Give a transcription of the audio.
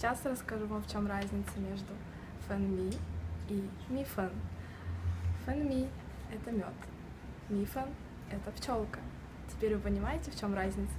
Сейчас расскажу вам, в чем разница между фэнми и мифэн. Фэнми – это мед, мифэн – это пчелка. Теперь вы понимаете, в чем разница?